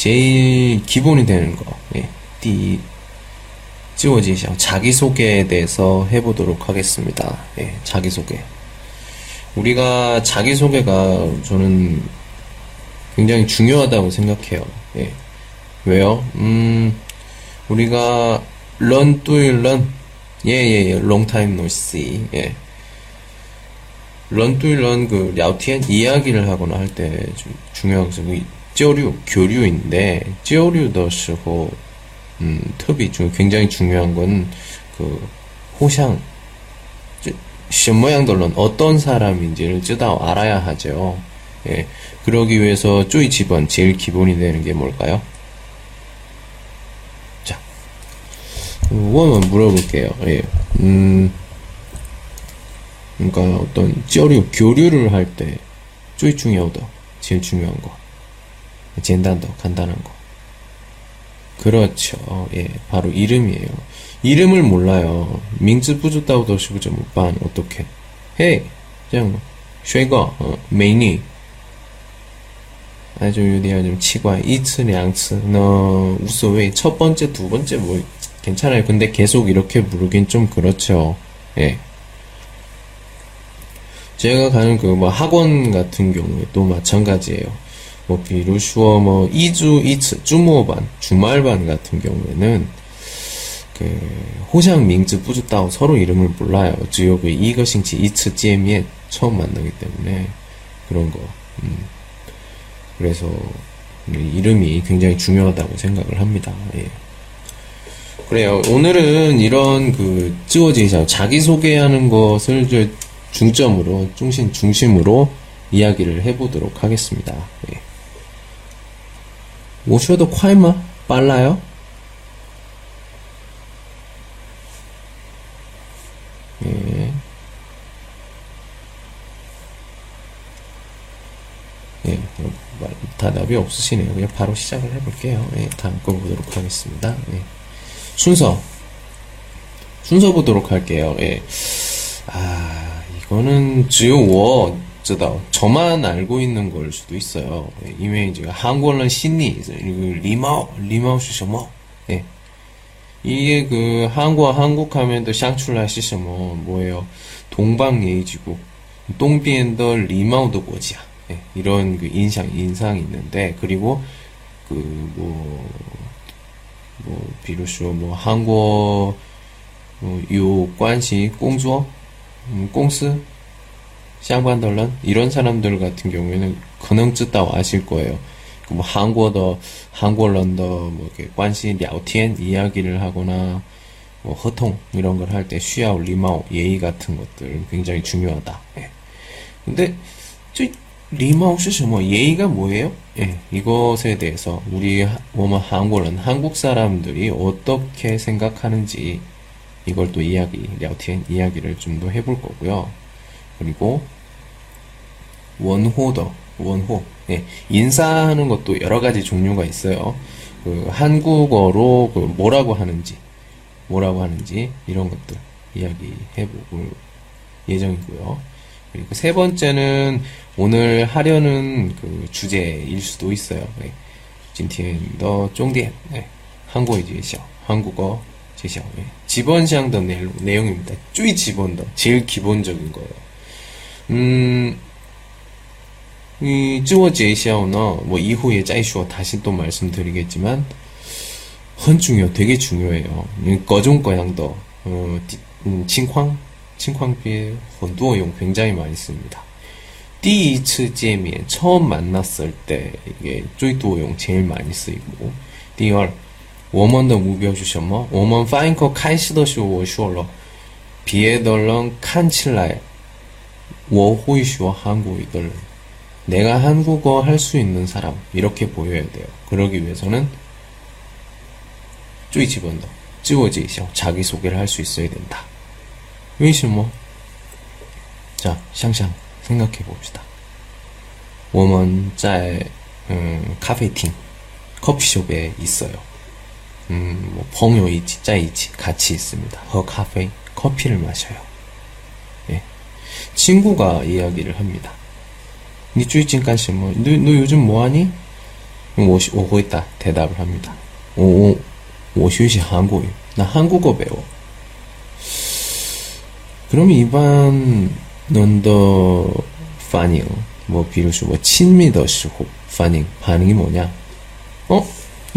제일 기본이 되는 거, 예, 띠, 지워지시 자기소개에 대해서 해보도록 하겠습니다. 예, 자기소개. 우리가 자기소개가 저는 굉장히 중요하다고 생각해요. 예. 왜요? 음, 우리가 run you run? 예, 예, 예. long time no see. 예. run you run 그聊天 이야기를 하거나 할때 것은 交流 교류인데 交流的时候 음, 특히 중 굉장히 중요한 건 그 호상 什么样的人 어떤 사람인지를 쯔다 알아야 하죠. 예. 그러기 위해서 쪼이 집원 제일 기본이 되는 게 뭘까요? 자, 원만 물어볼게요. 예. 음, 그러니까 어떤 쩌류 교류를 할 때 쪼이 중요하다. 제일 중요한 거. 简单더 간단한 거. 그렇죠. 예, 바로 이름이에요. 이름을 몰라요. 민즈 부주다고 더시부죠 못반 어떻게? 헤이, 그냥 쉐거, 어, 메니. 아주 유디야 좀 치과 이츠 량츠 너 우소웨이 첫 번째 두 번째 뭐 괜찮아요. 근데 계속 이렇게 부르긴 좀 그렇죠. 예. 제가 가는 그 뭐 학원 같은 경우에 또 마찬가지예요. 뭐 비루슈어 뭐 이주 이츠 주모반 주말반 같은 경우에는 그 호장 밍즈 뿌주다고 서로 이름을 몰라요. 주요 그 이거싱치 이츠 찌엠에 처음 만나기 때문에 그런 거. 음. 그래서 이름이 굉장히 중요하다고 생각을 합니다. 예. 그래요. 오늘은 이런 그 찌워지자 자기 소개하는 것을 중점으로 중심 중심으로 이야기를 해보도록 하겠습니다. 예. 我说的快吗? 빨라요? 예. 예, 대답이 없으시네요. 그냥 바로 시작을 해볼게요. 예, 다음 거 보도록 하겠습니다. 예. 순서. 순서 보도록 할게요. 예. 아, 이거는 只有 어쩌다 저만 알고 있는 걸 수도 있어요. 예, 이외에 제가 한국어는 신니, 리마오, 리마오 시셔머. 예. 이게 그 한국어 한국 하면 또 샹출라 시셔머 뭐예요? 동방 예의지고 똥비엔더 리마오도 고지야. 예. 이런 그 인상 인상 있는데 그리고 그뭐뭐 비로소 뭐 한국어 뭐, 요 관시 공조 음, 공스 相关的人 이런 사람들 같은 경우에는 可能知道 아실 거예요. 그 뭐 한국어 한국어런더 뭐 이렇게 관시 聊天 이야기를 하거나 뭐 허통 이런 걸 할 때 쉬야오 리마오 예의 같은 것들 굉장히 중요하다. 예. 근데 저 리마오是什么 예의가 뭐예요? 예, 이것에 대해서 우리 뭐뭐 한국은 한국 사람들이 어떻게 생각하는지 이걸 또 이야기 聊天 이야기를 좀 더 해볼 거고요. 그리고 问候的, 问候. 예, 인사하는 것도 여러 가지 종류가 있어요. 그 한국어로 그 뭐라고 하는지, 뭐라고 하는지 이런 것도 이야기해볼 예정이고요. 그리고 세 번째는 오늘 하려는 그 주제일 수도 있어요. 예. 진티엔더 쫑디엔 예. 한국어 제시어, 한국어 제시어. 예. 지번 시향던 내용입니다. 쭈이 지번더 제일 기본적인 거예요. 음, 이 쯔워제이샤오너 뭐 이후에 짜이슈어 다시 또 말씀드리겠지만 헌 중요 되게 중요해요. 거종거양더 어, 음, 칭황 칭황비에 헌두어용 굉장히 많이 씁니다. 第一次见面 처음 만났을 때 이게 쪼이두어용 제일 많이 쓰이고 第二我们的目标是什么我们翻译课开始的时候我说了别的人看起来 我会说韩国语的人 내가 한국어 할 수 있는 사람 이렇게 보여야 돼요. 그러기 위해서는 쪼이 집어넣어. 찌워지셔. 자기소개를 할 수 있어야 된다. 为什么? 자, 샹샹 생각해 봅시다. 我们在 음, 카페팅 커피숍에 있어요. 음, 뭐, 朋友一起在一起 같이 있습니다. 喝 카페 커피를 마셔요. 예. 친구가 이야기를 합니다. 你最近干什么? 너, 너 요즘 뭐하니? 我我回答 대답을 합니다. 我我我学习韩国语. 나 한국어 배워. 그럼 일반 넌더 반응 뭐 비로소 뭐 친미的时候 반응 반응이 뭐냐? 어?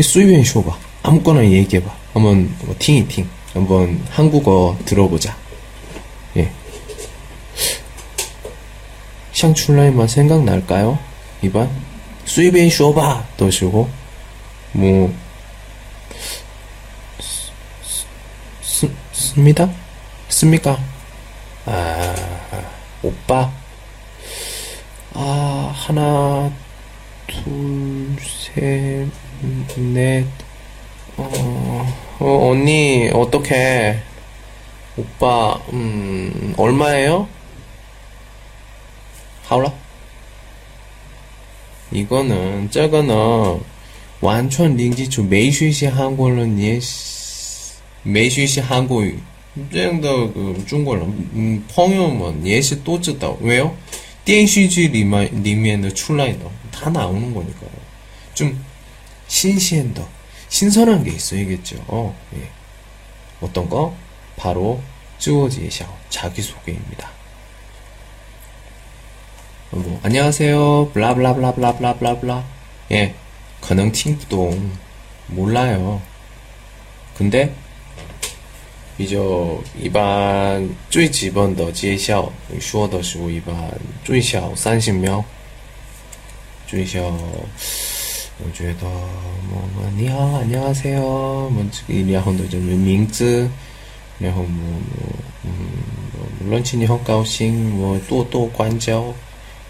수위엔 쇼봐. 아무거나 얘기해봐. 한번 뭐 팅이팅. 한번 한국어 들어보자. 시장 출라인만 생각날까요? 이번 수입인 쇼바 도시고 뭐 쓰, 씁니다? 씁니까? 아 오빠 아 하나 둘셋넷 어, 어 언니 어떻게 오빠 음 얼마예요? 하울라? 이거는, 저거는, 完全零基础没学习韩国人也没学习韩国语这样的个中国人，嗯，朋友们也是都知道，왜요？电视剧里面里面的出来的，다 나오는 거니까요. 좀 신기한 더 신선한 게 있어야겠죠. 어, 예. 어떤 거? 바로 쯔워지샤 자기소개입니다. 뭐, 안녕하세요. 블라블라블라블라블라블라. 예. 可能听不懂 몰라요. 근데 比较一般最基本的介绍说的时候一般最少三十秒，最少我觉得么么你好，안녕하세요，么然后的就是名字，然后么么嗯，물론今天很高兴，我多多关照，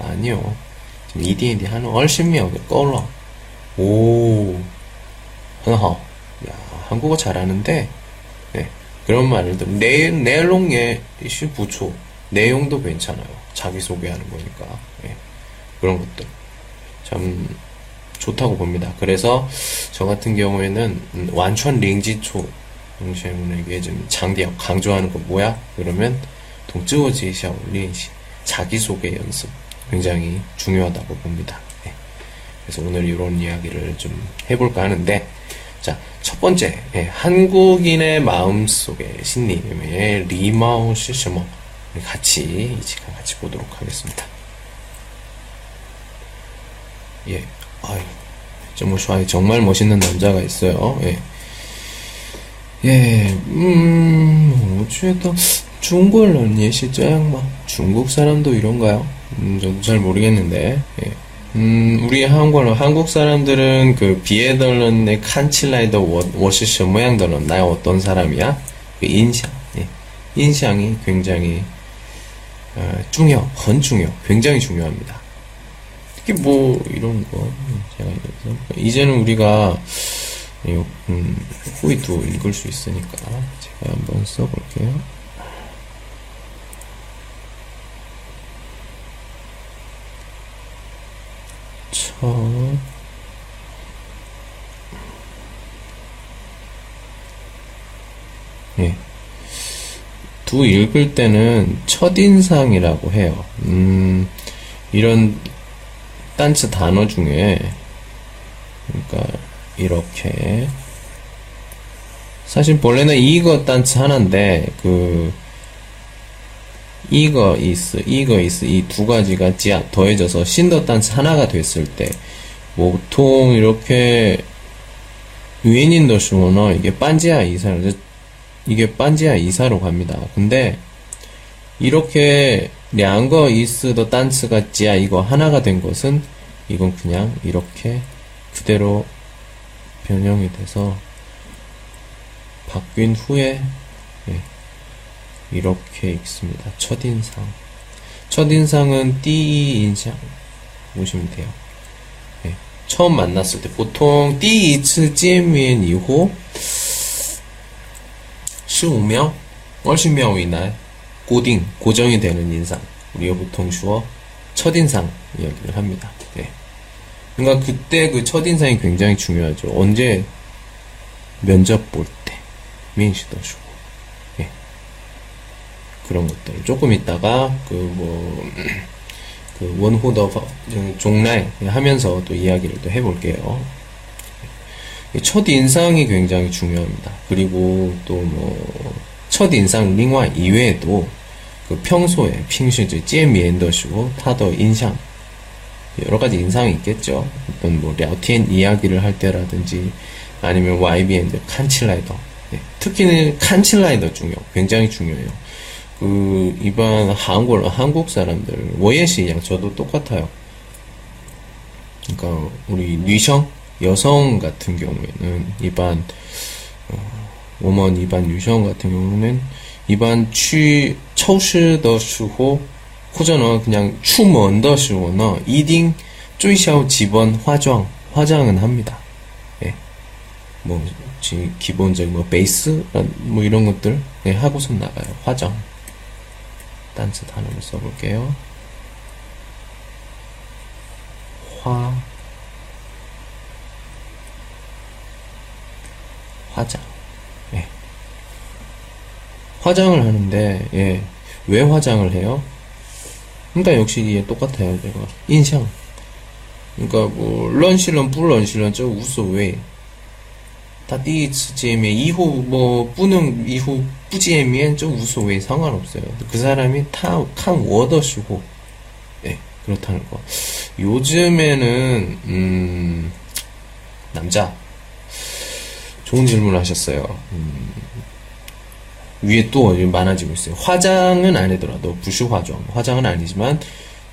아니요. 지금 ED&D 한 50명을 꺼라. 오, 很好. 야, 한국어 잘하는데, 네. 그런 말을 들 내, 내용에 이슈 부초. 내용도 괜찮아요. 자기소개하는 거니까. 네. 그런 것들. 참, 좋다고 봅니다. 그래서, 저 같은 경우에는, 음, 완전 링지초. 동시에문에게 좀 장대역 강조하는 거 뭐야? 그러면, 동쯔워지샤올린시 자기소개 연습. 굉장히 중요하다고 봅니다. 네. 그래서 오늘 이런 이야기를 좀 해볼까 하는데, 자, 첫 번째, 예, 한국인의 마음속에 신님의 리마오 시스모. 같이, 이 시간 같이 보도록 하겠습니다. 예, 아유, 정말, 정말 멋있는 남자가 있어요. 예. 예, 음, 어쩌다 중국론 예시장 막 중국 사람도 이런가요? 음, 저도 잘 모르겠는데, 예. 음, 우리 한국은, 한국 사람들은 그 비에덜런의 칸칠라이더 워시시 모양들은 나의 어떤 사람이야? 그 인상, 예. 인상이 굉장히, 어, 중요, 很 중요, 굉장히 중요합니다. 특히 뭐, 이런 거, 제가 이제는 우리가, 음, 후이도 읽을 수 있으니까, 제가 한번 써볼게요. 첫 예. 두 읽을 때는 첫인상이라고 해요. 음, 이런 단츠 단어 중에, 그러니까, 이렇게. 사실 본래는 이거 단츠 하나인데, 그, 이거 있어, 이거 있어, 이두 가지가 지아 더해져서 신더 단스 하나가 됐을 때, 보통 이렇게 유엔인더 슈어너 이게 반지하 이사로 이게 반지하 이사로 갑니다. 근데 이렇게 량거 이스 더 단스가 지아 이거 하나가 된 것은 이건 그냥 이렇게 그대로 변형이 돼서 바뀐 후에 예, 이렇게 읽습니다. 첫인상. 첫인상은 띠인상 보시면 돼요. 예, 처음 만났을 때 보통 第一次见面 이후 15명, 20명 이내 고딩, 고정이 되는 인상. 우리가 보통 주어 첫인상 이야기를 합니다. 예. 그러니까 그때 그 첫인상이 굉장히 중요하죠. 언제 면접 볼 때, 민시도 주고. 예. 그런 것들. 조금 있다가, 그, 뭐, 그, 원호더, 종날 하면서 또 이야기를 또 해볼게요. 첫 인상이 굉장히 중요합니다. 그리고 또 뭐, 첫 인상, 링화 이외에도 그 평소에, 핑시즈, 찌미엔더시고, 타더 인상, 여러 가지 인상이 있겠죠. 어떤 뭐, 랴티엔 이야기를 할 때라든지, 아니면 YBN 칸칠라이더. 네. 특히는 칸칠라이더 중요, 굉장히 중요해요. 그 일반 한국 한국 사람들 모예시양 저도 똑같아요. 그러니까 우리 女性 여성 같은 경우에는 一般 어, 我们一般女性 같은 경우는 一般去超市的时候 혹은 그냥 출먼의 시호는 一定最少基本 화장 화장은 합니다. 예. 뭐 기본적인 뭐 베이스 뭐 이런 것들 예, 하고선 나가요. 화장. 단체 단어를 써볼게요. 화 화장 예. 화장을 하는데 예. 왜 화장을 해요? 그러니까 역시 이게 똑같아요. 제가 인상 그러니까 뭐 런실런 불런실런 저 우소왜 他第一次见面 이후 뭐 뿌는 이후 뿌지에면 좀 우소왜 상관없어요. 그 사람이 타칸 워더시고 네 그렇다는 거. 요즘에는 음 남자 좋은 질문을 하셨어요. 음, 위에 또 많아지고 있어요. 화장은 안 하더라도 부슈 화장 화장은 아니지만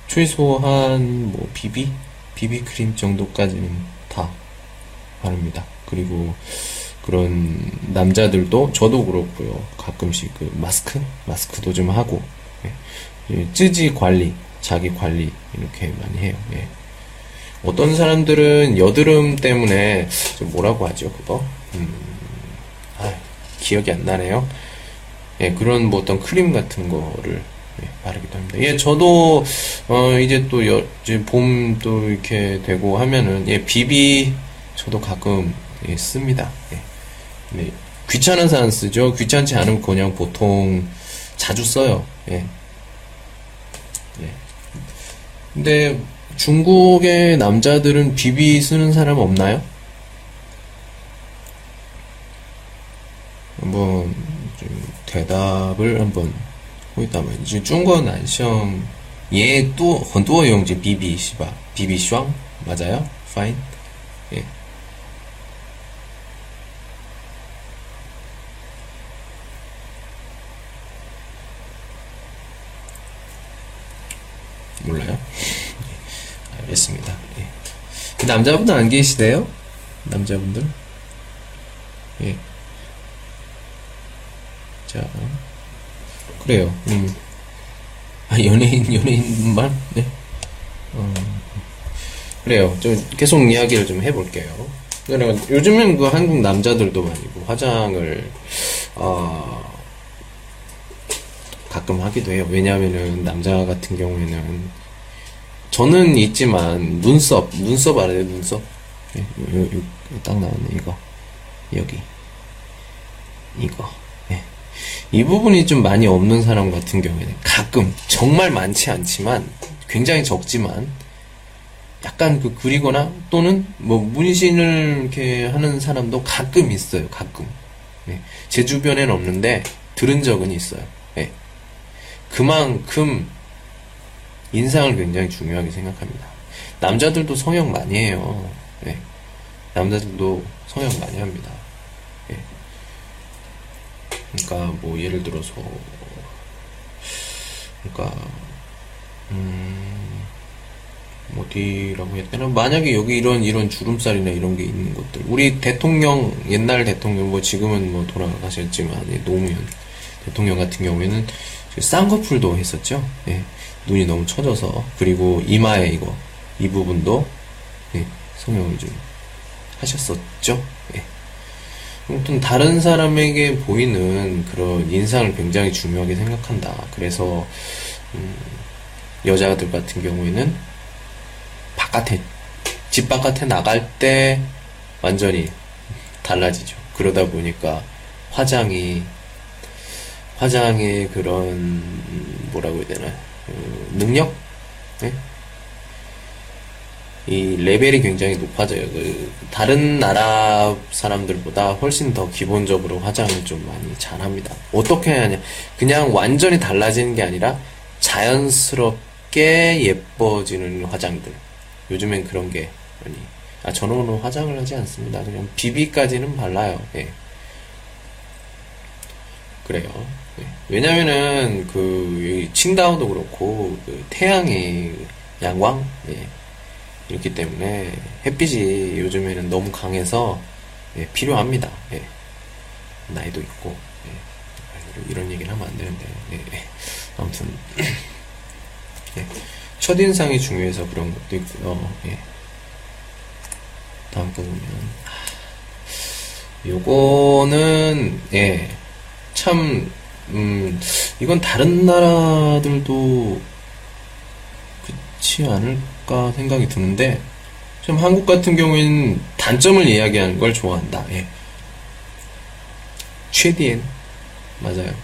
최소한 뭐 비비 비비 크림 정도까지는 다 바릅니다. 그리고 그런 남자들도 저도 그렇고요. 가끔씩 그 마스크 마스크도 좀 하고 예. 찌지 관리 자기 관리 이렇게 많이 해요. 예. 어떤 사람들은 여드름 때문에 좀 뭐라고 하죠 그거 음, 아, 기억이 안 나네요. 예, 그런 뭐 어떤 크림 같은 거를 예, 바르기도 합니다. 예, 저도 어, 이제 또 여, 이제 봄도 이렇게 되고 하면은 예, 비비 저도 가끔 예, 씁니다. 예. 네. 귀찮은 사람 쓰죠. 귀찮지 않으면 그냥 보통 자주 써요. 예. 예. 근데 중국의 남자들은 비비 쓰는 사람 없나요? 한번 대답을 한번 回答吧.중국男生也多很多用这 BB是吧? 맞아요? fine. 몰라요? 예, 알겠습니다. 예. 그 남자분들 안 계시대요? 남자분들? 예. 자, 그래요. 음. 아, 연예인, 연예인만? 네. 어, 그래요. 좀 계속 이야기를 좀 해볼게요. 요즘엔 그 한국 남자들도 많이 그 화장을, 어, 가끔 하기도 해요. 왜냐하면은 남자 같은 경우에는 저는 있지만 눈썹 눈썹 알아요 눈썹 예, 요, 요, 요, 딱 나왔네 이거 여기 이거 예. 이 부분이 좀 많이 없는 사람 같은 경우에는 가끔 정말 많지 않지만 굉장히 적지만 약간 그 그리거나 또는 뭐 문신을 이렇게 하는 사람도 가끔 있어요 가끔 예. 제 주변에는 없는데 들은 적은 있어요 그만큼 인상을 굉장히 중요하게 생각합니다. 남자들도 성형 많이 해요. 예. 남자들도 성형 많이 합니다. 예. 그러니까 뭐 예를 들어서 그러니까 음 어디라고 해야 되나 만약에 여기 이런 이런 주름살이나 이런 게 있는 것들 우리 대통령 옛날 대통령 뭐 지금은 뭐 돌아가셨지만 예, 노무현 대통령 같은 경우에는 쌍꺼풀도 했었죠. 예. 눈이 너무 처져서 그리고 이마에 이거 이 부분도 예, 성형을 좀 하셨었죠. 예. 아무튼 다른 사람에게 보이는 그런 인상을 굉장히 중요하게 생각한다. 그래서 음, 여자들 같은 경우에는 바깥에 집 바깥에 나갈 때 완전히 달라지죠. 그러다 보니까 화장이 화장의 그런 뭐라고 해야 되나 어, 능력 네? 이 레벨이 굉장히 높아져요. 그 다른 나라 사람들보다 훨씬 더 기본적으로 화장을 좀 많이 잘합니다. 어떻게 하냐? 그냥 완전히 달라지는 게 아니라 자연스럽게 예뻐지는 화장들. 요즘엔 그런 게 많이. 아 저는 화장을 하지 않습니다. 그냥 비비까지는 발라요. 예. 그래요. 예. 왜냐면은 그 칭다오도 그렇고 그 태양이 양광 예. 이렇기 때문에 햇빛이 요즘에는 너무 강해서 예, 필요합니다. 예. 나이도 있고 예. 이런 얘기를 하면 안 되는데 예, 예. 아무튼 예. 첫인상이 중요해서 그런 것도 있고요. 예. 다음 거 보면 요거는 예. 참 음, 이건 다른 나라들도 그렇지 않을까 생각이 드는데, 좀 한국 같은 경우에는 단점을 이야기하는 걸 좋아한다. 예. 최디엔. 맞아요.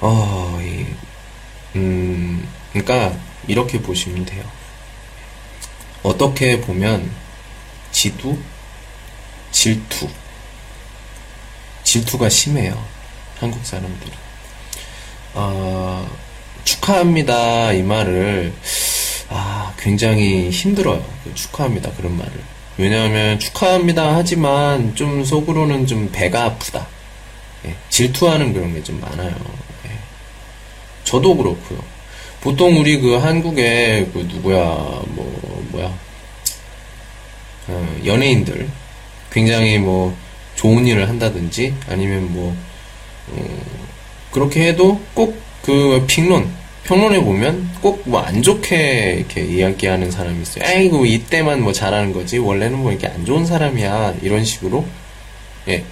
어, 이, 음, 그러니까 이렇게 보시면 돼요. 어떻게 보면 지두, 질투, 질투가 심해요. 한국 사람들은. 어, 축하합니다. 이 말을, 아, 굉장히 힘들어요. 그 축하합니다. 그런 말을. 왜냐하면 축하합니다. 하지만 좀 속으로는 좀 배가 아프다. 예, 질투하는 그런 게 좀 많아요. 예. 저도 그렇고요. 보통 우리 그 한국에 그 누구야, 뭐, 뭐야, 어, 연예인들 굉장히 뭐 좋은 일을 한다든지 아니면 뭐 어, 그렇게 해도 꼭 그评론 평론에 보면 꼭 뭐 안 좋게 이렇게 이야기하는 사람이 있어요. 아이고 이때만 뭐 잘하는 거지. 원래는 뭐 이렇게 안 좋은 사람이야. 이런 식으로. 예.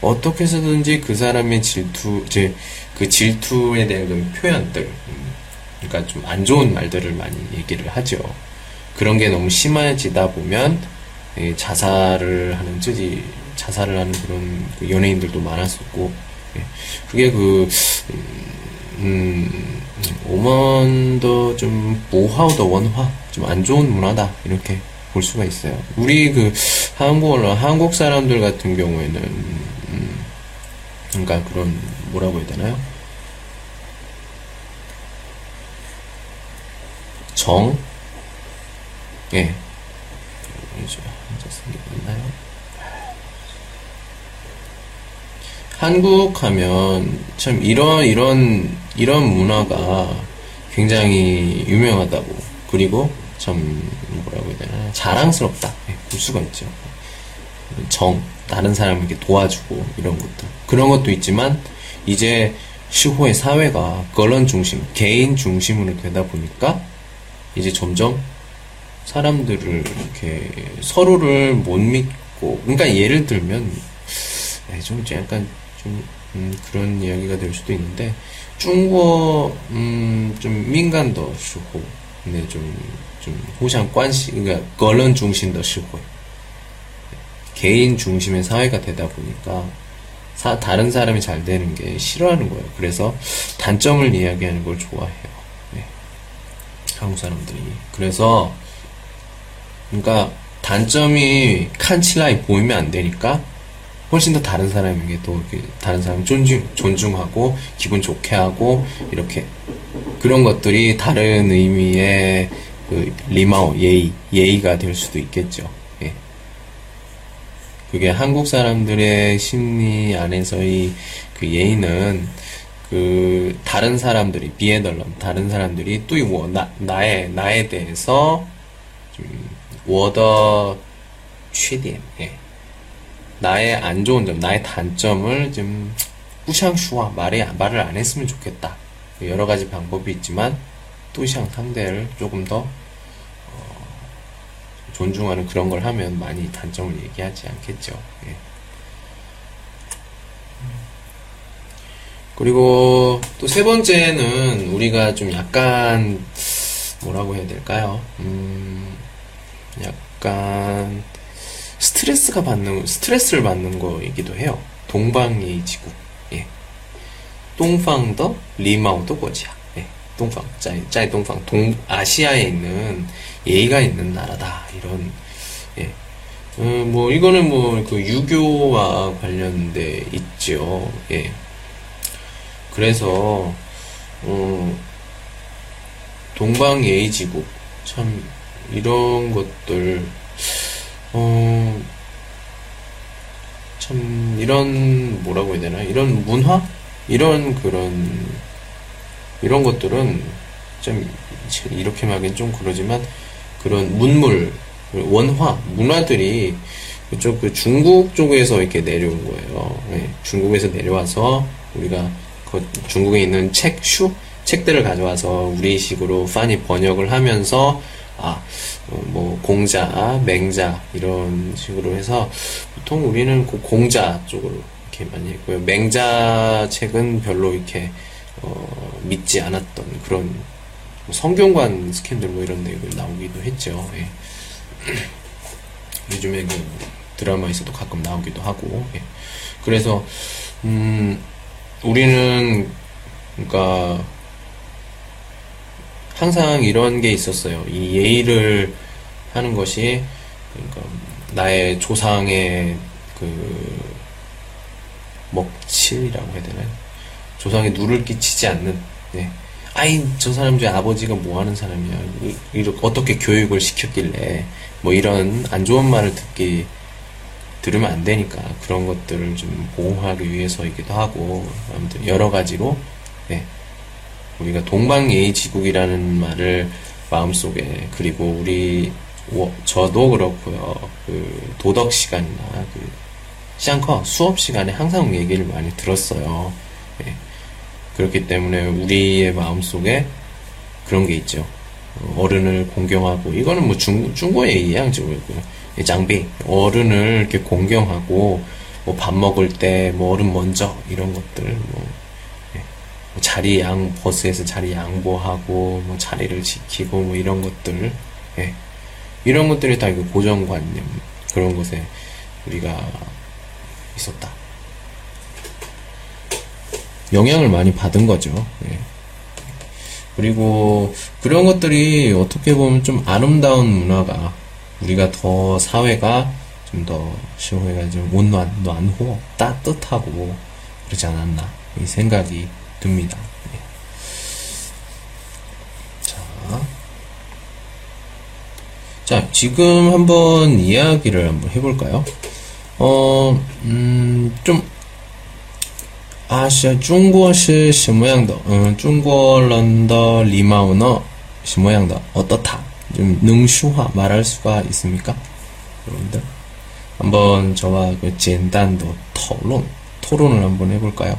어떻게 해서든지 그 사람의 질투 이제 그 질투에 대한 그 표현들 음, 그러니까 좀 안 좋은 말들을 많이 얘기를 하죠. 그런 게 너무 심해지다 보면 예, 자살을 하는 쯔지 자살을 하는 그런 그 연예인들도 많았었고 예, 그게 그 음, 오먼더 좀 모하우더 원화 좀 안 좋은 문화다 이렇게 볼 수가 있어요. 우리 그 한국 언론 한국 사람들 같은 경우에는 음, 그러니까 그런 뭐라고 해야 되나요? 정, 예, 한자 쓴게 있나요? 한국 하면 참 이런 이런 이런 문화가 굉장히 유명하다고. 그리고 참 뭐라고 해야 되나? 자랑스럽다. 네, 볼 수가 있죠. 정 다른 사람에게 도와주고 이런 것도 그런 것도 있지만 이제 시호의 사회가 거런 중심 개인 중심으로 되다 보니까 이제 점점 사람들을 이렇게 서로를 못 믿고 그러니까 예를 들면 좀 약간 좀 음, 그런 이야기가 될 수도 있는데 중국 음, 좀 민간도 시고 근데 좀좀 호상 관시 그러니까 거런 중심도 시고 개인 중심의 사회가 되다 보니까 사, 다른 사람이 잘 되는 게 싫어하는 거예요. 그래서 단점을 이야기하는 걸 좋아해요. 네. 한국 사람들이. 그래서 그러니까 단점이 칸칠라이 보이면 안 되니까 훨씬 더 다른 사람에게 또 이렇게 다른 사람 존중 존중하고 기분 좋게 하고 이렇게 그런 것들이 다른 의미의 그 리마오 예의 예의가 될 수도 있겠죠. 예. 그게 한국 사람들의 심리 안에서의 그 예의는 그 다른 사람들이 비에덜럼 다른 사람들이 또나 나의 나에 대해서 좀 워더缺点 예. 나의 안 좋은 점, 나의 단점을 좀 뿌샹슈와 말에 말을 안 했으면 좋겠다. 여러 가지 방법이 있지만 또샹 상대를 조금 더 어, 존중하는 그런 걸 하면 많이 단점을 얘기하지 않겠죠. 예. 그리고 또 세 번째는 우리가 좀 약간 뭐라고 해야 될까요? 음, 약간 스트레스가 받는 스트레스를 받는 거이기도 해요. 동방예의지국. 예. 东方的礼貌的国家. 예. 东方在在东方 동 아시아에 있는 예의가 있는 나라다. 이런 예. 어, 뭐 이거는 뭐 그 유교와 관련돼 있죠. 예. 그래서 어, 동방예의지국 참 이런 것들 어, 참, 이런, 뭐라고 해야 되나, 이런 문화? 이런 그런, 이런 것들은 좀, 이렇게 말하긴 좀 그러지만, 그런 문물, 원화, 문화들이 그쪽 그 중국 쪽에서 이렇게 내려온 거예요. 네, 중국에서 내려와서 우리가 그 중국에 있는 책, 슈? 책들을 가져와서 우리식으로 파니 번역을 하면서 아, 어, 뭐 공자, 맹자 이런 식으로 해서 보통 우리는 그 공자 쪽으로 이렇게 많이 했고요. 맹자 책은 별로 이렇게 어, 믿지 않았던 그런 뭐 성경관 스캔들 뭐 이런 내용이 나오기도 했죠. 예. 요즘에 그 드라마에서도 가끔 나오기도 하고 예. 그래서 음 우리는 그러니까 항상 이런 게 있었어요. 이 예의를 하는 것이 그러니까 나의 조상의 그 먹칠이라고 해야 되나요? 조상에 누를 끼치지 않는 네. 아이 저 사람 중에 아버지가 뭐 하는 사람이야 이렇게 어떻게 교육을 시켰길래 뭐 이런 안 좋은 말을 듣기 들으면 안 되니까 그런 것들을 좀 보호하기 위해서이기도 하고 아무튼 여러 가지로 네. 우리가 동방예의지국이라는 말을 마음속에 그리고 우리 저도 그렇고요. 그 도덕 시간이나 그 샹커 수업 시간에 항상 얘기를 많이 들었어요. 예. 그렇기 때문에 우리의 마음속에 그런 게 있죠. 어른을 공경하고 이거는 뭐 중, 중국의 예의양지고요. 장비 어른을 이렇게 공경하고 뭐 밥 먹을 때 뭐 어른 먼저 이런 것들 뭐뭐 자리 양 버스에서 자리 양보하고 뭐 자리를 지키고 뭐 이런 것들 예. 이런 것들이 다 이거 고정관념 그런 것에 우리가 있었다. 영향을 많이 받은 거죠. 예. 그리고 그런 것들이 어떻게 보면 좀 아름다운 문화가 우리가 더 사회가 좀 더 시험해가지고 온暖, 난호, 따뜻하고 그러지 않았나 이 생각이 듭니다. 예. 자. 지금 한번 이야기를 한번 해볼까요? 어, 음, 좀, 아시아, 중국시 시모양더, 음, 어, 중국런더 리마우너 시모양더, 어떻다? 좀 능수화 말할 수가 있습니까? 여러분들. 한번 저와 그 간단도 토론, 토론을 한번 해볼까요?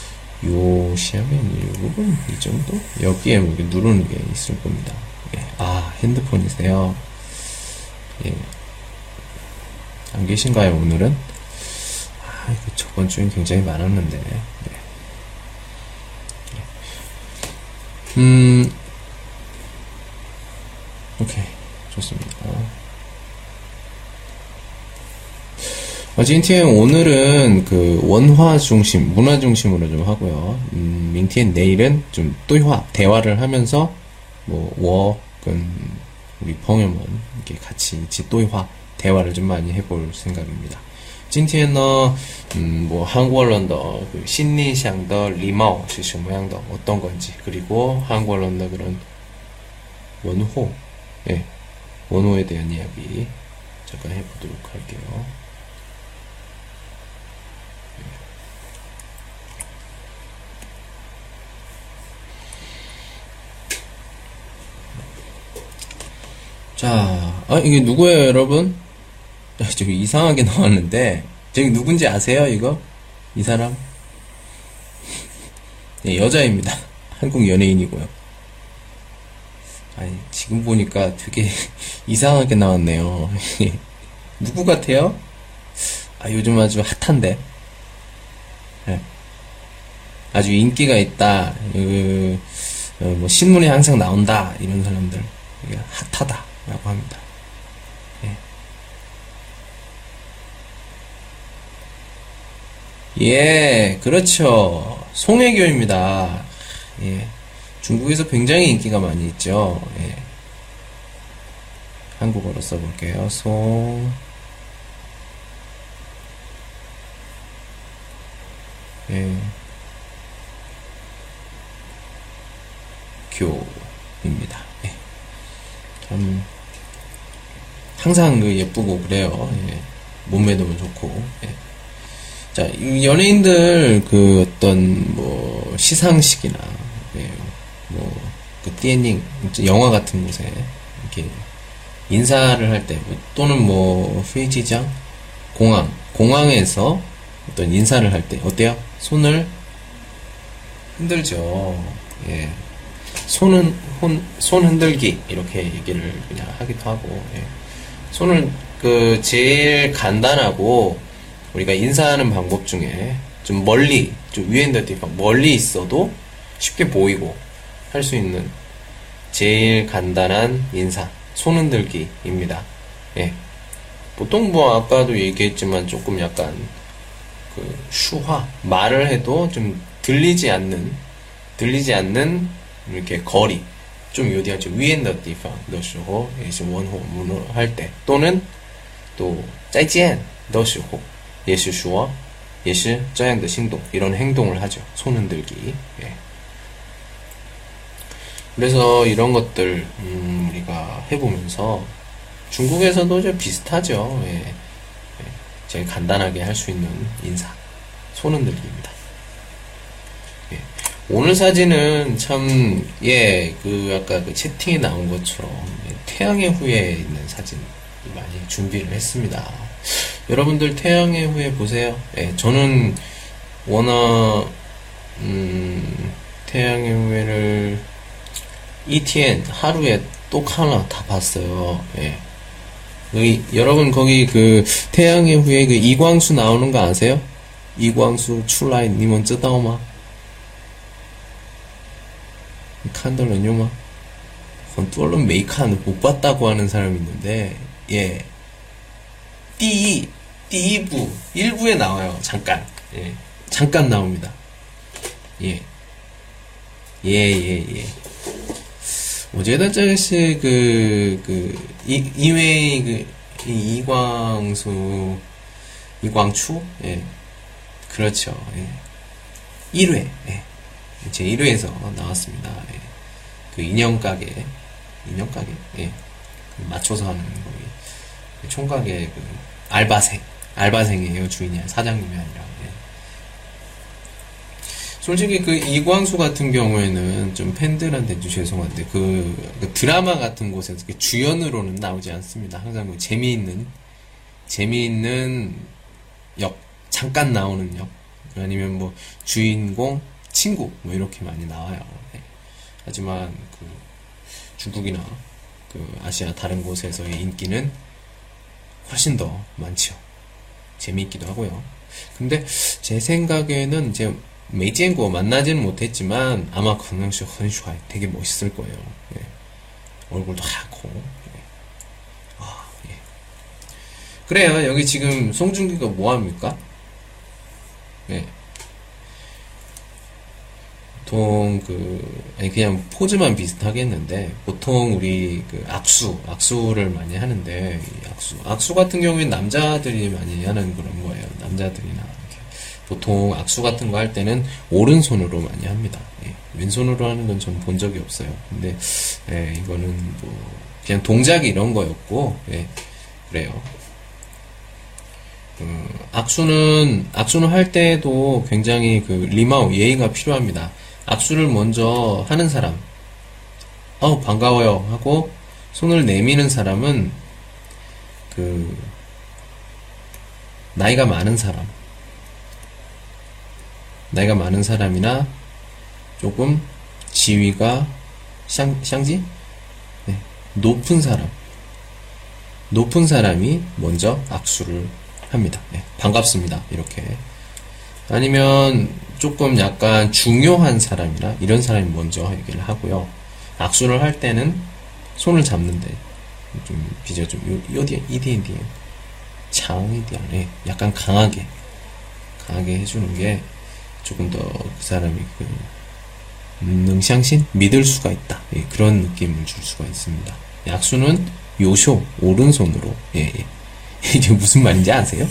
요 시야면 이 부분 이 정도? 여기에 뭐 누르는 게 있을 겁니다. 예. 아 핸드폰이세요? 예. 안 계신가요, 오늘은? 아, 이거 저번 주엔 굉장히 많았는데. 네. 음, 오케이. 좋습니다. 어, 今天 오늘은 그 원화 중심, 문화 중심으로 좀 하고요. 음, 明天 내일은 좀对话, 대화를 하면서 뭐, 我跟 우리 펑여먼 이렇게 같이 같이 对话, 대화를 좀 많이 해볼 생각입니다. 今天呢, 음, 뭐 한국어론더 그 신리샹더 리마오 是什么样的 어떤 건지 그리고 한국어론더 그런 원호, 예, 원호에 대한 이야기 잠깐 해보도록 할게요. 자, 아, 이게 누구예요, 여러분? 야, 저기 이상하게 나왔는데, 저기 누군지 아세요, 이거? 이 사람? 네, 여자입니다. 한국 연예인이고요. 아니, 지금 보니까 되게 이상하게 나왔네요. 누구 같아요? 아, 요즘 아주 핫한데. 네. 아주 인기가 있다. 그, 어, 뭐, 신문에 항상 나온다. 이런 사람들. 핫하다. 라고 합니다. 예. 예, 그렇죠. 송혜교입니다. 예. 중국에서 굉장히 인기가 많이 있죠. 예. 한국어로 써볼게요. 송, 예. 교입니다. 예. 참, 항상 그 예쁘고 그래요. 예. 몸매도 좋고. 예. 자, 연예인들 그 어떤 뭐 시상식이나 예. 뭐그 띠엔닝 영화 같은 곳에 이렇게 인사를 할 때 또는 뭐 회의지장 공항 공항에서 어떤 인사를 할 때 어때요? 손을 흔들죠. 예. 손은 손, 손 흔들기 이렇게 얘기를 그냥 하기도 하고 예. 손을 그 제일 간단하고 우리가 인사하는 방법 중에 좀 멀리 좀 위엔더 디방 멀리 있어도 쉽게 보이고 할 수 있는 제일 간단한 인사 손 흔들기입니다. 예. 보통 뭐 아까도 얘기했지만 조금 약간 그 슈화 말을 해도 좀 들리지 않는 들리지 않는 이렇게 거리 좀 요디한 좀 위에 너디팡 너시호 예시 원호 문호 할 때 또는 또 짜이지엔 너시호 예시 슈어 예시 짜이엔드 행동 이런 행동을 하죠. 손 흔들기 예. 그래서 이런 것들 음, 우리가 해보면서 중국에서도 좀 비슷하죠. 예. 예. 제일 간단하게 할 수 있는 인사. 손 흔들기입니다. 오늘 사진은 참, 예, 그, 아까 그 채팅에 나온 것처럼, 태양의 후예 있는 사진 많이 준비를 했습니다. 여러분들 태양의 후예 보세요. 예, 저는 워낙, 음, 태양의 후예를 ETN 하루에 똑 하나 다 봤어요. 예. 여기, 여러분 거기 그 태양의 후예 그 이광수 나오는 거 아세요? 이광수 출라인 님은 쯔다오마? 칸돌레뇨마 건뚜얼론 메이칸 못 봤다고 하는 사람이 있는데 예 띠, 띠부 1부에 나와요 잠깐 예 잠깐 나옵니다 예 예, 예, 예. 어제다 짜게씨 그, 그, 이, 이외의 그, 이, 이광수, 이광추? 예. 그렇죠. 예. 1회. 예. 제 1회에서 나왔습니다. 예. 그 인형 가게, 인형 가게, 예. 그 맞춰서 하는 거기. 그 총각의 그 알바생, 알바생이에요. 주인이 사장님이 아니라. 예. 솔직히 그 이광수 같은 경우에는 좀 팬들한테 좀 죄송한데 그, 그 드라마 같은 곳에서 그 주연으로는 나오지 않습니다. 항상 그 재미있는 재미있는 역 잠깐 나오는 역 아니면 뭐 주인공 친구 뭐 이렇게 많이 나와요. 네. 하지만 그 중국이나 그 아시아 다른 곳에서의 인기는 훨씬 더 많죠. 재미있기도 하고요. 근데 제 생각에는 이제 메이지엔고 만나지는 못했지만 아마 그능시 헌슈아이 되게 멋있을 거예요. 예. 얼굴도 하얗고. 예. 아, 예. 그래요. 여기 지금 송중기가 뭐 합니까? 예. 보통 그 아니 그냥 포즈만 비슷하겠는데 보통 우리 그 악수 악수를 많이 하는데 이 악수 악수 같은 경우에는 남자들이 많이 하는 그런 거예요 남자들이나. 보통 악수 같은 거 할 때는 오른손으로 많이 합니다 예. 왼손으로 하는 건 전 본 적이 없어요 근데 예, 이거는 뭐 그냥 동작이 이런 거였고 예, 그래요 그 악수는 악수는 할 때도 굉장히 그 리마우 예의가 필요합니다. 악수를 먼저 하는 사람, 어 반가워요. 하고 손을 내미는 사람은 그 나이가 많은 사람, 나이가 많은 사람이나 조금 지위가 샹 샹지? 네, 높은 사람, 높은 사람이 먼저 악수를 합니다. 네, 반갑습니다. 이렇게. 아니면 조금 약간 중요한 사람이나 이런 사람이 먼저 얘기를 하고요. 악수를 할 때는 손을 잡는데 좀 비저 좀 요, 디 이디엔디엔 장이디안 네, 약간 강하게 강하게 해주는 게 조금 더 그 사람이 그 능상신 믿을 수가 있다 예, 그런 느낌을 줄 수가 있습니다. 악수는 요쇼 오른손으로 예, 예. 이게 무슨 말인지 아세요?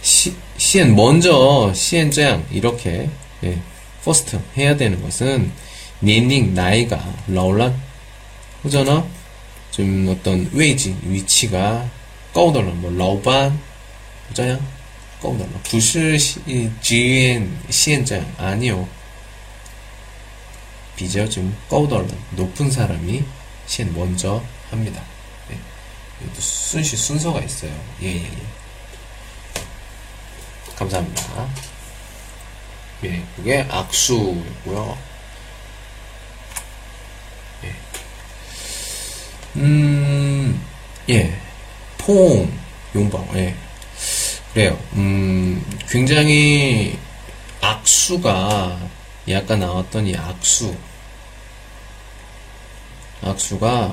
예. 시, 시엔 먼저 시엔 짱 이렇게 예, 퍼스트 해야 되는 것은 니닝 나이가 라올란 호전어 좀 어떤 웨이지 위치가 꺼우덜러 뭐 라오반 호자양 꺼우덜러 不是 지엔 시엔 짱 아니요 비저 좀 꺼우덜러 높은 사람이 시엔 먼저 합니다. 예. 순시 순서가 있어요. 예 예 예. 예, 예. 감사합니다. 예, 그게 악수고요. 예. 음, 예, 포옹, 용방, 예. 그래요. 음, 굉장히 악수가 약간 나왔던 이 악수, 악수가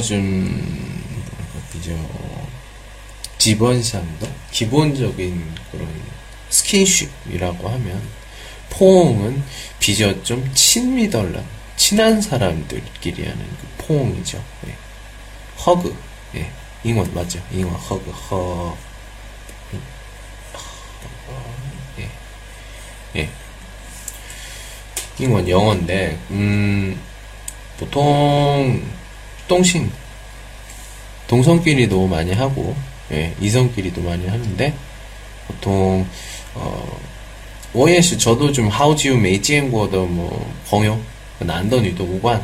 좀 비저 기본상도 기본적인 그런 스킨십이라고 하면 포옹은 비저 좀 친미덜란 친한 사람들끼리 하는 그 포옹이죠. 예. 허그 예. 잉원 맞죠? 잉원 허그 허 예. 예. 잉원 영어인데 음 보통 똥신 동성끼리도 많이 하고 예, 이성끼리도 많이 하는데 보통 어, 我也是 저도 좀 하우지우 메이지엔过的 뭐, 朋友男的女的无关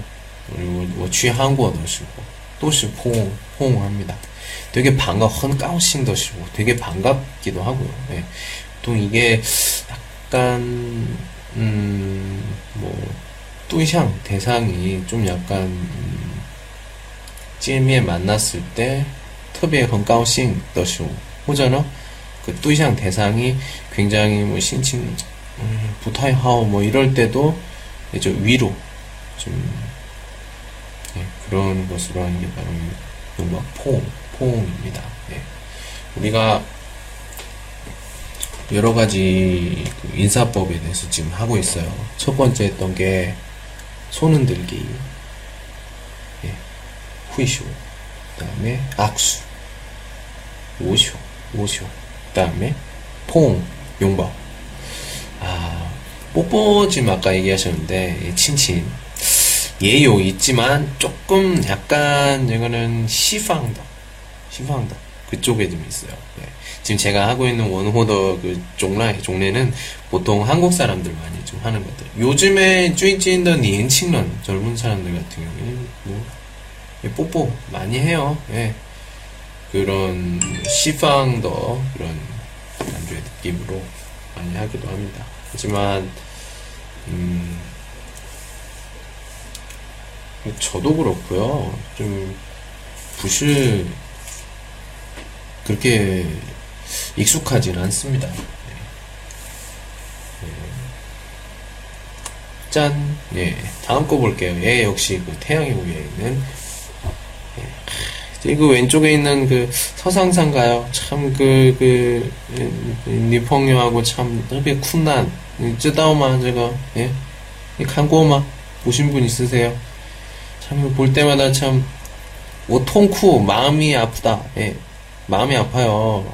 그리고我去韩国的时候都是 포옹 포옹합니다. 되게 반가 헌가우싱더시고 되게 반갑기도 하고요. 예. 보통 이게 약간 음뭐 뚜샹 대상이 좀 약간 음, 찜에 만났을 때 特别很高兴的时候，或者呢，그对象 대상이 굉장히 뭐 신칭 음, 부타이하오 뭐 이럴 때도 이제 위로 좀 예, 그런 것으로 하는 게 바로 음악 포옹, 포옹입니다. 예. 우리가 여러 가지 그 인사법에 대해서 지금 하고 있어요. 첫 번째 했던 게 손 흔들기, 예, 후이쇼, 그 다음에 악수, 오쇼, 오쇼. 그 다음에 퐁, 용법. 아, 뽀뽀 지금 아까 얘기하셨는데, 친친. 예요 있지만 조금 약간 이거는 시방더, 시방더 그쪽에 좀 있어요. 네. 지금 제가 하고 있는 원호더 그 종라의 종래는 보통 한국 사람들 많이 좀 하는 것들. 요즘에 쭈이찐더 니엔칭런 젊은 사람들 같은 경우에는 뭐 예, 뽀뽀 많이 해요. 예. 그런 시방더 그런 안주의 느낌으로 많이 하기도 합니다. 하지만 음, 저도 그렇고요. 좀不是 그렇게 익숙하진 않습니다. 네. 네. 짠, 예, 다음 거 볼게요. 예, 역시 그 태양의 위에 있는 예. 이거 그 왼쪽에 있는 그 서상산가요. 참그그 그, 그, 니펑요하고 참特别 쿤난 쯔다오마 제가 예. 강고마 보신 분 있으세요? 참 볼 때마다 참 오통쿠 마음이 아프다. 예. 마음이 아파요.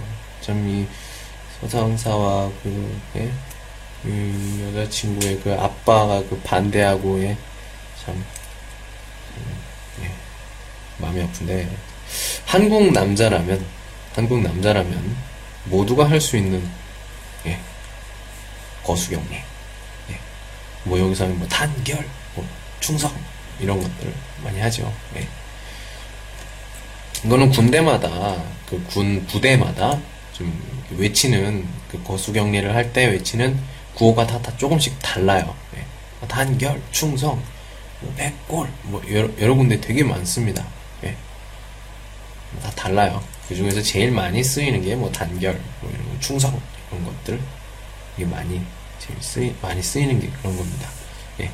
참 이 서상사와 그, 예? 그 여자친구의 그 아빠가 그 반대하고 예? 참 음, 예. 마음이 아픈데 한국 남자라면, 한국 남자라면, 모두가 할 수 있는, 예. 거수경례. 예. 뭐 여기서 뭐 단결, 뭐 충성, 이런 것들 많이 하죠. 예. 이거는 군대마다 그 군 부대마다 좀 외치는 그 거수경례를 할 때 외치는 구호가 다, 다 조금씩 달라요. 네. 단결, 충성, 뭐 백골, 뭐 여러, 여러 군데 되게 많습니다. 네. 다 달라요. 그 중에서 제일 많이 쓰이는 게 뭐 단결, 뭐 이런 충성 이런 것들 이게 많이 제일 쓰이 많이 쓰이는 게 그런 겁니다. 네.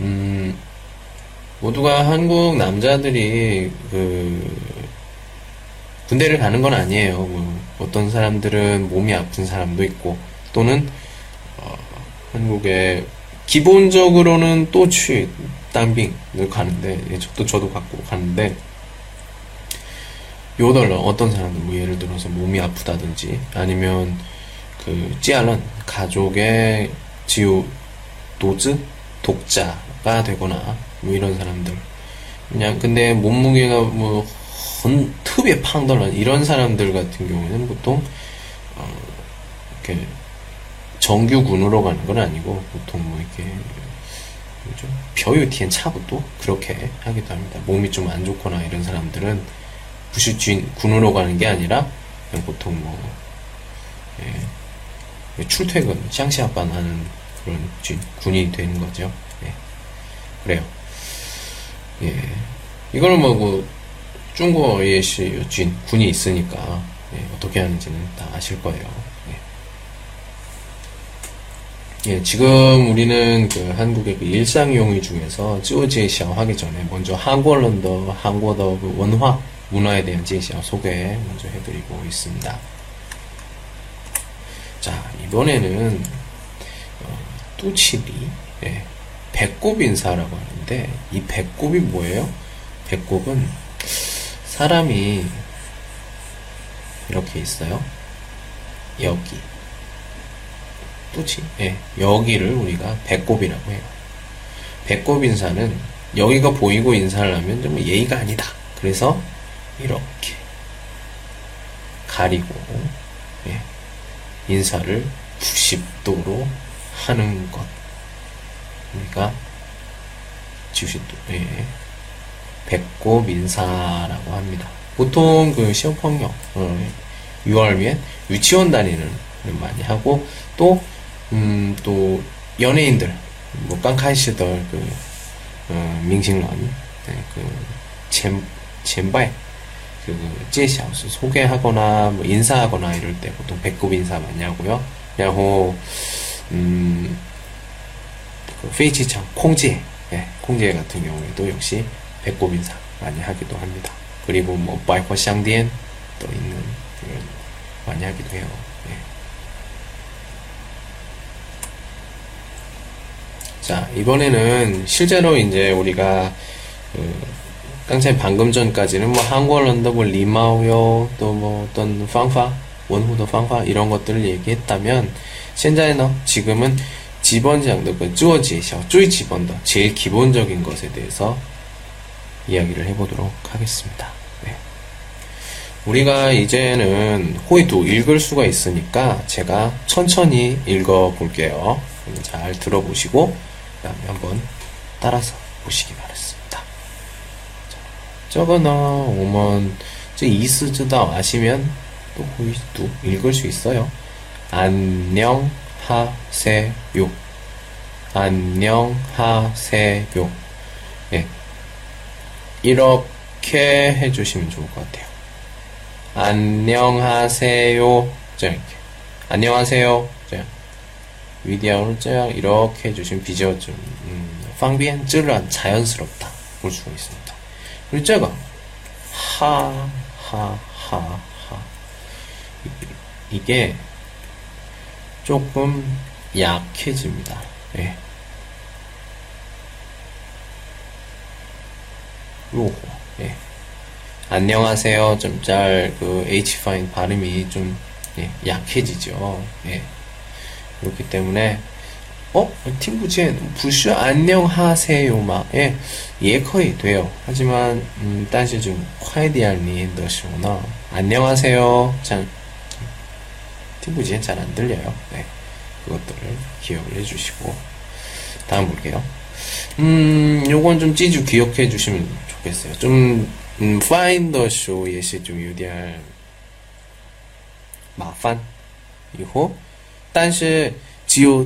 음. 모두가 한국 남자들이 그 군대를 가는 건 아니에요. 뭐 어떤 사람들은 몸이 아픈 사람도 있고 또는 어, 한국에 기본적으로는 또 취 땅빙을 가는데 예, 저도 저도 갖고 가는데 요덜러 어떤 사람들 뭐 예를 들어서 몸이 아프다든지 아니면 그 찌알런 가족의 지우 도즈 독자가 되거나 뭐 이런 사람들. 그냥 근데 몸무게가 뭐 특别팡덜한 이런 사람들 같은 경우에는 보통 어, 이렇게 정규군으로 가는 건 아니고 보통 뭐 이렇게 뭐죠? 벼유티엔 차부도 그렇게 하기도 합니다. 몸이 좀 안 좋거나 이런 사람들은 부시주인 군으로 가는 게 아니라 보통 뭐 예, 출퇴근 샹시아반 하는 그런 군이 되는 거죠. 예, 그래요. 예. 이거는 뭐, 뭐 중국어의 진 군이 있으니까, 예, 어떻게 하는지는 다 아실 거예요. 예. 예, 지금 우리는 그 한국의 그 일상 용의 중에서 찌오제시아 하기 전에 먼저 한국어런더, 한국어 그 원화, 문화에 대한 제시아 소개 먼저 해드리고 있습니다. 자, 이번에는, 어, 뚜치리, 예, 배꼽 인사라고 하는데 이 배꼽이 뭐예요? 배꼽은 사람이 이렇게 있어요. 여기 또지 예, 여기를 우리가 배꼽이라고 해요. 배꼽 인사는 여기가 보이고 인사를 하면 좀 예의가 아니다. 그래서 이렇게 가리고 예, 인사를 90도로 하는 것. 우리가 지우시도 예. 배꼽 인사라고 합니다. 보통 그 시험 폭력 어, 6월면 유치원 다니는 많이 하고 또 음, 또 연예인들 뭐 깡카이시들 그 어, 민식런 네, 그 젠, 젠바이 그 제시하우스 소개하거나 뭐 인사하거나 이럴 때 보통 배꼽 인사 많이 하고요. 그리고 음 페이지창 콩지에 예, 콩지에 같은 경우에도 역시 배꼽 인사 많이 하기도 합니다. 그리고 뭐 바이퍼 샹디엔 또 있는 이런 많이 하기도 해요. 예. 자 이번에는 실제로 이제 우리가 그 깡차이 방금 전까지는 뭐 한국어 런더 뭐 리마오요 또 뭐 어떤 방파 원후도 방파 이런 것들을 얘기했다면 현재는 지금은 기본장도 그 주어지셔 쪼이 기본더 제일 기본적인 것에 대해서 이야기를 해보도록 하겠습니다. 네. 우리가 이제는 호이도 읽을 수가 있으니까 제가 천천히 읽어 볼게요. 잘 들어보시고 한번 따라서 보시기 바랍니다. 저거는 오면 이스즈다 아시면 또 호이도 읽을 수 있어요. 안녕 하세요. 안녕하세요. 예. 이렇게 해주시면 좋을 것 같아요. 안녕하세요. 자, 이렇게. 안녕하세요. 자, 위디아오를 자, 이렇게 해주시면 비주얼 좀, 음, 방비엔 쯔란 자연스럽다. 볼 수가 있습니다. 제가, 하, 하, 하, 하. 이게 조금 약해집니다. 예. 요거, 예. 안녕하세요. 좀 짤, 그, H 파인 발음이 좀, 예, 약해지죠. 예. 그렇기 때문에, 어? 팀부젠, 부슈 안녕하세요. 막, 예. 예, 거의 돼요. 하지만, 음, 但是좀, 콰이디알니, 너시오나, 안녕하세요. 잘, 팀부젠 잘 안 들려요. 네. 그것들을 기억을 해주시고, 다음 볼게요. 음, 요건 좀 찌주 기억해 주시면 좋겠어요. 좀, 음, 파인더 쇼 예시 좀 유디할 麻烦以后但是只有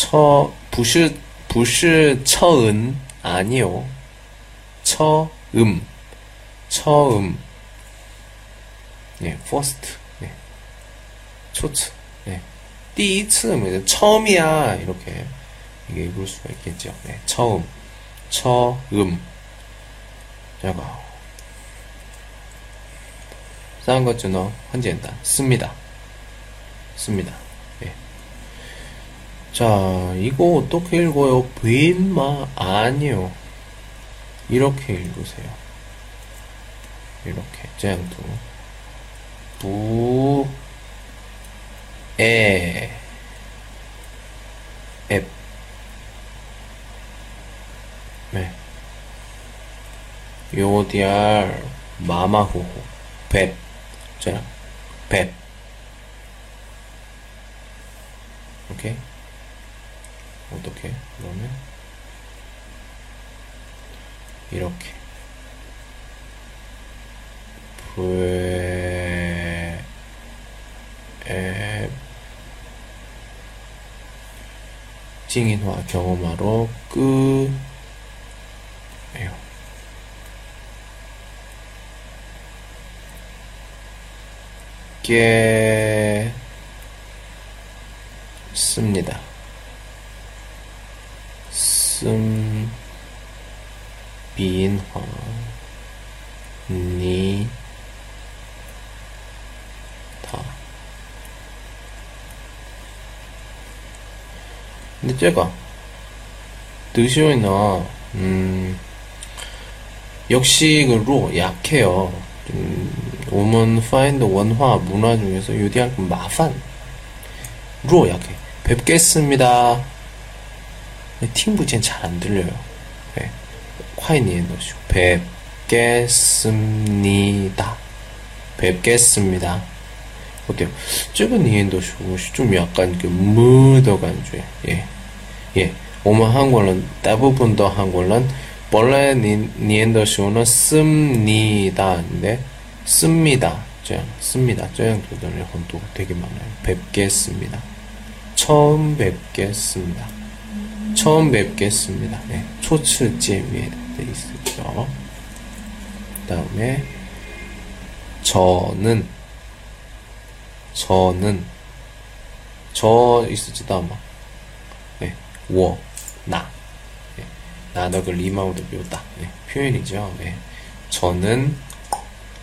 처, 부시, 부시 처은 아니요. 처음, 처음. 예, first. 예. 초츠. 예. 띠이츠는 처음이야. 이렇게 이게 읽을 수가 있겠죠. 네, 처음. 처음. 제가 싼 것주너 헌젠다 씁니다. 씁니다. 네. 자, 이거 어떻게 읽어요? 빈마 아니요. 이렇게 읽으세요. 이렇게. 짱도. 부, 에, 앱. 네. 요디알, 마마호호, 뵙. 자, 뵙. 오케이? 어떻게? 그러면, 이렇게. 브, 에, 찡인화 경험하러 끄, 에요. 겠습니다. 씀, 빈화, 니, 다. 근데 제가, 드시오이나, 음, 역시 그로 약해요. 음, 오먼 파인드 원화 문화 중에서 유디할 건 마판 로 약해. 뵙겠습니다. 팀부젠 잘안 들려요. 네. 화이니에 넣으시고 뵙겠습니다. 뵙겠습니다. 어때요? 최근 니엔도쇼 좀 약간 그 무더 간 주에 예. 예. 오만 한국은 대부분 더 한국은 원래 니엔더쇼는 씁니다인데 씁니다. 저 씁니다. 저양 도전을 혼도 되게 많아요. 뵙겠습니다. 처음 뵙겠습니다. 처음 뵙겠습니다. 네, 초츠지에 돼 있죠. 다음에 저는 저는 저 있을지도 아마 네, 我,나 네, 나덕을 리마우드 묘다 네, 표현이죠. 네, 저는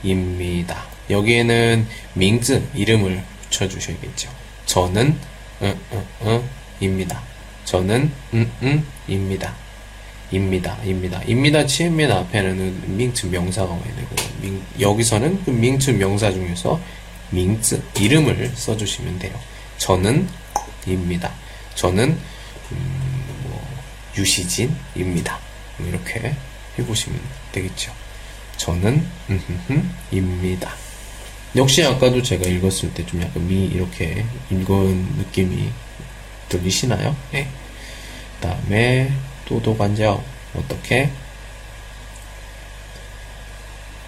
입니다. 여기에는 밍즈 이름을 붙여주셔야겠죠. 저는 응, 응, 응, 입니다. 저는 응, 응, 입니다. 입니다. 입니다. 입니다. 치입니다. 앞에는 밍츠 명사가 와야 되고 밍, 여기서는 그 밍츠 명사 중에서 밍츠 이름을 써주시면 돼요. 저는 입니다. 저는 음, 뭐, 유시진입니다. 이렇게 해보시면 되겠죠. 저는 입니다. 역시 아까도 제가 읽었을 때 좀 약간 미 이렇게 읽은 느낌이 들리시나요? 네. 그 다음에 또도관절 어떻게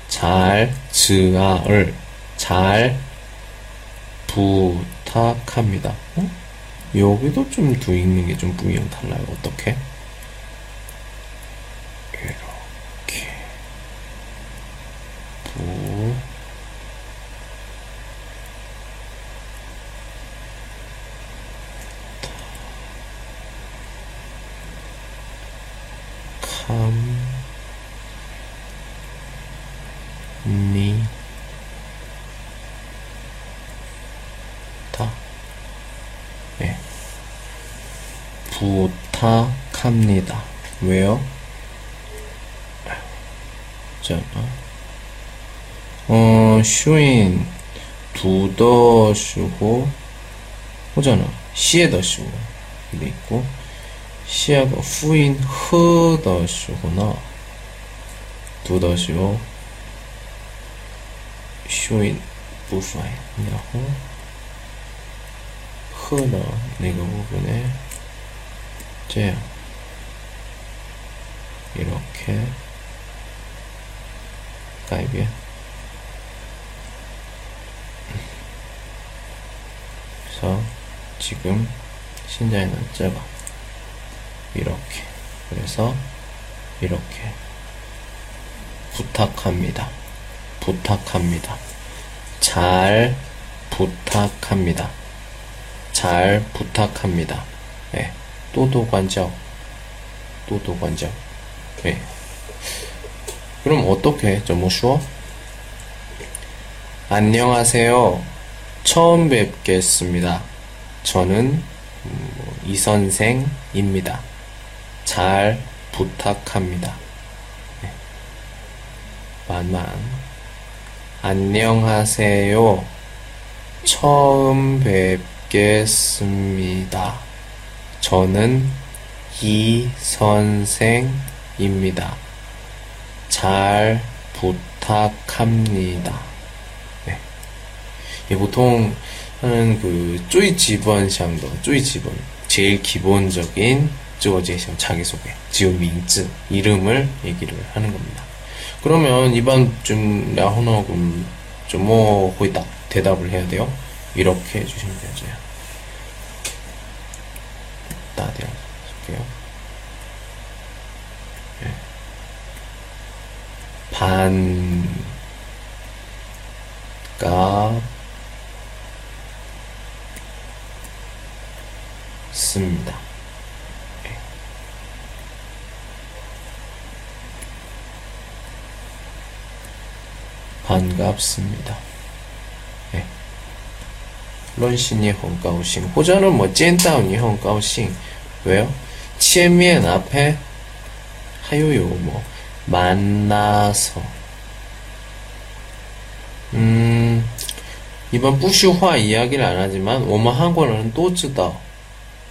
잘 증아을 잘 부탁합니다. 어? 여기도 좀 두 읽는 게 좀 분명 달라요. 어떻게 부 감, 니, 다. 네. 부탁합니다. 왜요? 자, 어, 슈인, 두더 슈고, 호잖아. 시에더 슈고. 이게 있고, 시야가 후인 흐더 슈구나. 두더 슈, 슈인, 부파인. 然后 흐너, 내가 부분에, 这样 이렇게, 改变 지금 신자에는 짧아 이렇게 그래서 이렇게 부탁합니다 부탁합니다 잘 부탁합니다 잘 부탁합니다 네. 또도관적 또도관적 네. 그럼 어떻게 좀 쉬워? 안녕하세요. 처음 뵙겠습니다. 저는 음, 뭐, 이 선생입니다. 잘 부탁합니다. 네. 만만. 안녕하세요. 처음 뵙겠습니다. 저는 이 선생입니다. 잘 부탁합니다. 네. 예, 보통 하는 그 쪼이 지번 샹도 쪼이 지번 제일 기본적인 쪼어제시 자기소개 지오 민즈 이름을 얘기를 하는 겁니다. 그러면 이번 좀 라호너금 좀뭐 거의 대답을 해야 돼요. 이렇게 해주시면 되죠. 따대요. 네. 반갑 습니다. 네. 반갑습니다. 네. 论신이 헌가오싱 호전은 뭐 젠다운이 헌가오싱 왜요? 前面 앞에 하요요 뭐 만나서 음 이번 뿌슈화 이야기를 안 하지만 我们 한국어는 또知道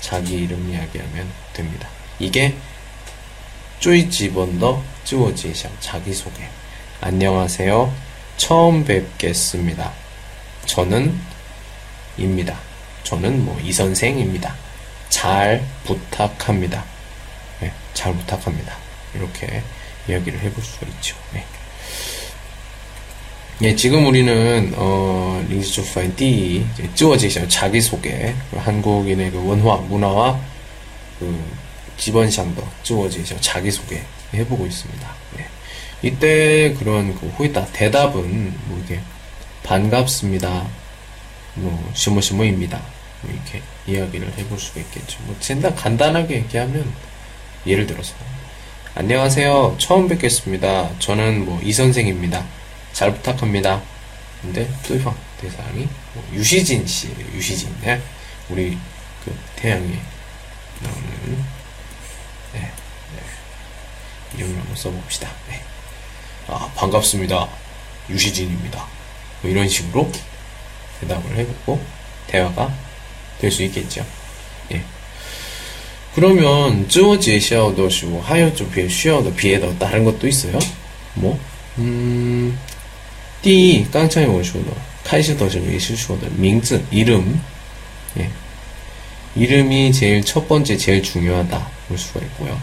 자기 이름 이야기하면 됩니다. 이게 쪼이 집원더 쯔워지샤 자기소개 안녕하세요. 처음 뵙겠습니다. 저는 입니다. 저는 뭐 이 선생입니다. 잘 부탁합니다. 네, 잘 부탁합니다. 이렇게 이야기를 해볼 수가 있죠. 네. 예, 지금 우리는 어, 링스조파인 띠 쯔어지셔 자기 소개 한국인의 그 원화 문화와 그 지번샹도 쯔어지셔 자기 소개 해보고 있습니다. 네. 이때 그런 그 호이다 대답은 뭐 이게 반갑습니다. 뭐 시모시모입니다. 뭐 이렇게 이야기를 해볼 수가 있겠죠. 뭐 진단 간단하게 얘기하면 예를 들어서 안녕하세요. 처음 뵙겠습니다. 저는 뭐 이 선생입니다. 잘 부탁합니다. 근데 투표 대상이 뭐 유시진 씨, 유시진. 네. 우리 그 태양이 나오는 네, 네. 이름을 한번 써봅시다. 네. 아 반갑습니다. 유시진입니다. 뭐 이런 식으로 대답을 해보고 대화가 될 수 있겠죠. 예. 그러면 쯔오지에 시아오도 시고 하요 좀 비에 쉬어도 비에도 다른 것도 있어요. 뭐 음. 第一刚才我说的开始的时候也是说的名字 이름 예. 이름이 제일 첫 번째 제일 중요하다 볼 수가 있고요.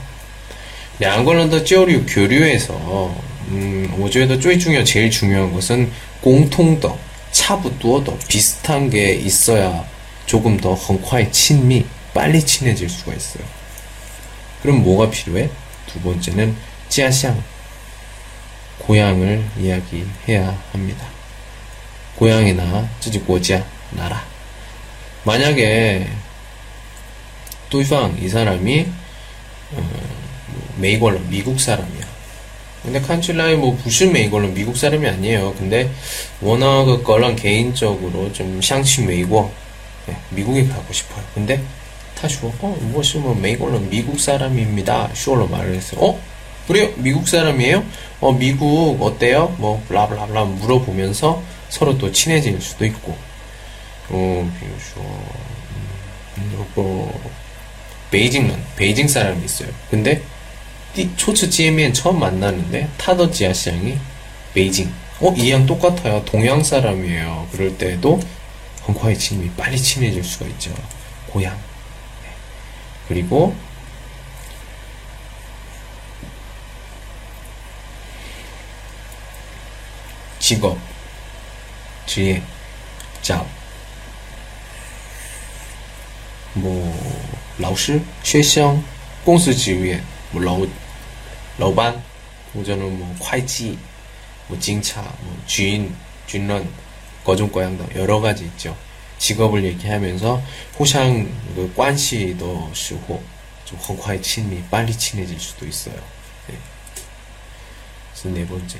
两个人的交流 교류에서 음, 我觉得最重要 제일 중요한 것은 공통더 차부두어더 비슷한 게 있어야 조금 더 헝콰이 친미 빨리 친해질 수가 있어요. 그럼 뭐가 필요해? 두 번째는 지아샹 고향을 이야기해야 합니다. 고향이나 쯔지 고지야 나라. 만약에 또이팡 이 사람이 어, 메이걸로 미국 사람이야. 근데 칸칠라이 뭐 부신 메이걸로 미국 사람이 아니에요. 근데 워낙 그 거랑 개인적으로 좀 샹치 메이고 네, 미국에 가고 싶어요. 근데 타슈어 어 무엇이 뭐 메이걸로 미국 사람입니다. 슈얼로 말을 했어요. 어 그래요? 미국 사람이에요? 어 미국 어때요? 뭐 블라블라블라 물어보면서 서로 또 친해질 수도 있고 어 비유쇼 음, 뭐 베이징은 베이징 사람이 있어요. 근데 초츠 지에면 처음 만나는데 타더 지아시양이 베이징. 어, 이 양 똑같아요. 동양 사람이에요. 그럴 때도 헝콰이 친미 빨리 친해질 수가 있죠. 고향. 네. 그리고 직업, 뒤에 잡, 뭐, 老师, 쉐시형, 공수 지위에, 뭐, 러우, 러반, 오전은 뭐, 콰이지, 뭐, 징차, 뭐, 주인, 주인런, 거중과양도 여러 가지 있죠. 직업을 얘기하면서 호상 그 관시도 쓰고 좀 헝화의 친미 빨리 친해질 수도 있어요. 네. 그래서 네 번째.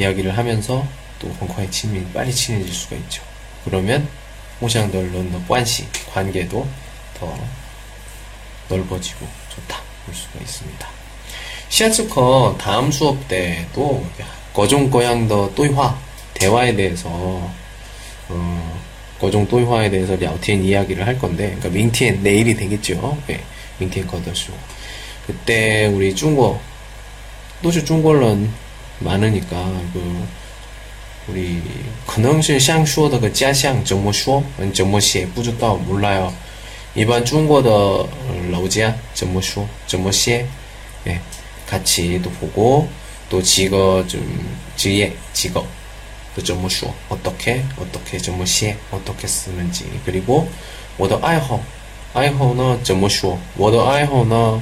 이야기를 하면서 또 헝콰이 친밀 빨리 친해질 수가 있죠. 그러면 호샹덜런더 관시 관계도 더 넓어지고 좋다 볼 수가 있습니다. 시아츠커 다음 수업 때도 거종 거양더 또이화 대화에 대해서 어, 거종 또이화에 대해서 랴오티엔 이야기를 할 건데 그러니까 민티엔 내일이 되겠죠. 네, 민티엔 거더쇼. 그때 우리 중국 또시 중국人 많으니까 그 우리 可能是像说的个家乡怎么说怎么写不知道 몰라요. 일반 중국의 老家怎么说怎么写 예. 같이 또 보고 또 직업 좀 직业 직업 또怎么 说 어떻게 어떻게 怎么写 어떻게 쓰는지 그리고 我的爱好呢怎么说我的爱好呢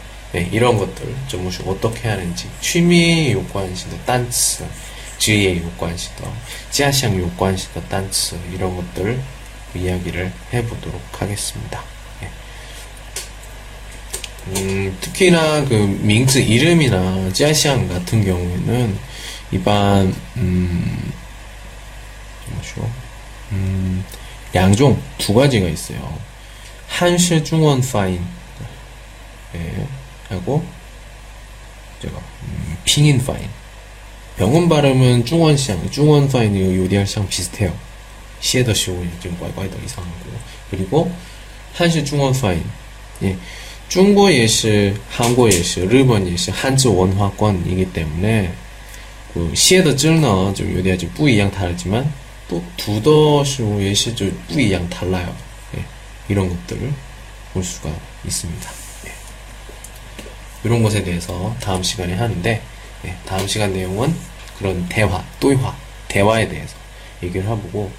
네, 이런 것들 좀 어떻게 하는지 취미 요관시도 단츠 지혜 요관시도 지하샹 요관시도 단츠 이런 것들 이야기를 해보도록 하겠습니다. 음, 특히나 그 밍즈 이름이나 짜시앙 같은 경우에는 일반 음? 음, 양종 두 가지가 있어요. 한시 중원 파인 예, 하고 제가 음, 핑인 파인 병원 발음은 중원시장, 중원파인이 요리할시장 비슷해요. 시에더시오 좀 꽈이꽈이더 이상하고 그리고 한시 중원파인 예. 중국 예시, 한국 예시, 일본 예시, 한지 원화권이기 때문에 그 시에더 찔러 좀 요리가 좀 뿌이양 다르지만 또 두더시오 예시 좀 뿌이양 달라요. 예. 이런 것들을 볼 수가 있습니다. 이런 것에 대해서 다음 시간에 하는데 예, 다음 시간 내용은 그런 대화, 또이화, 대화에 대해서 얘기를 해보고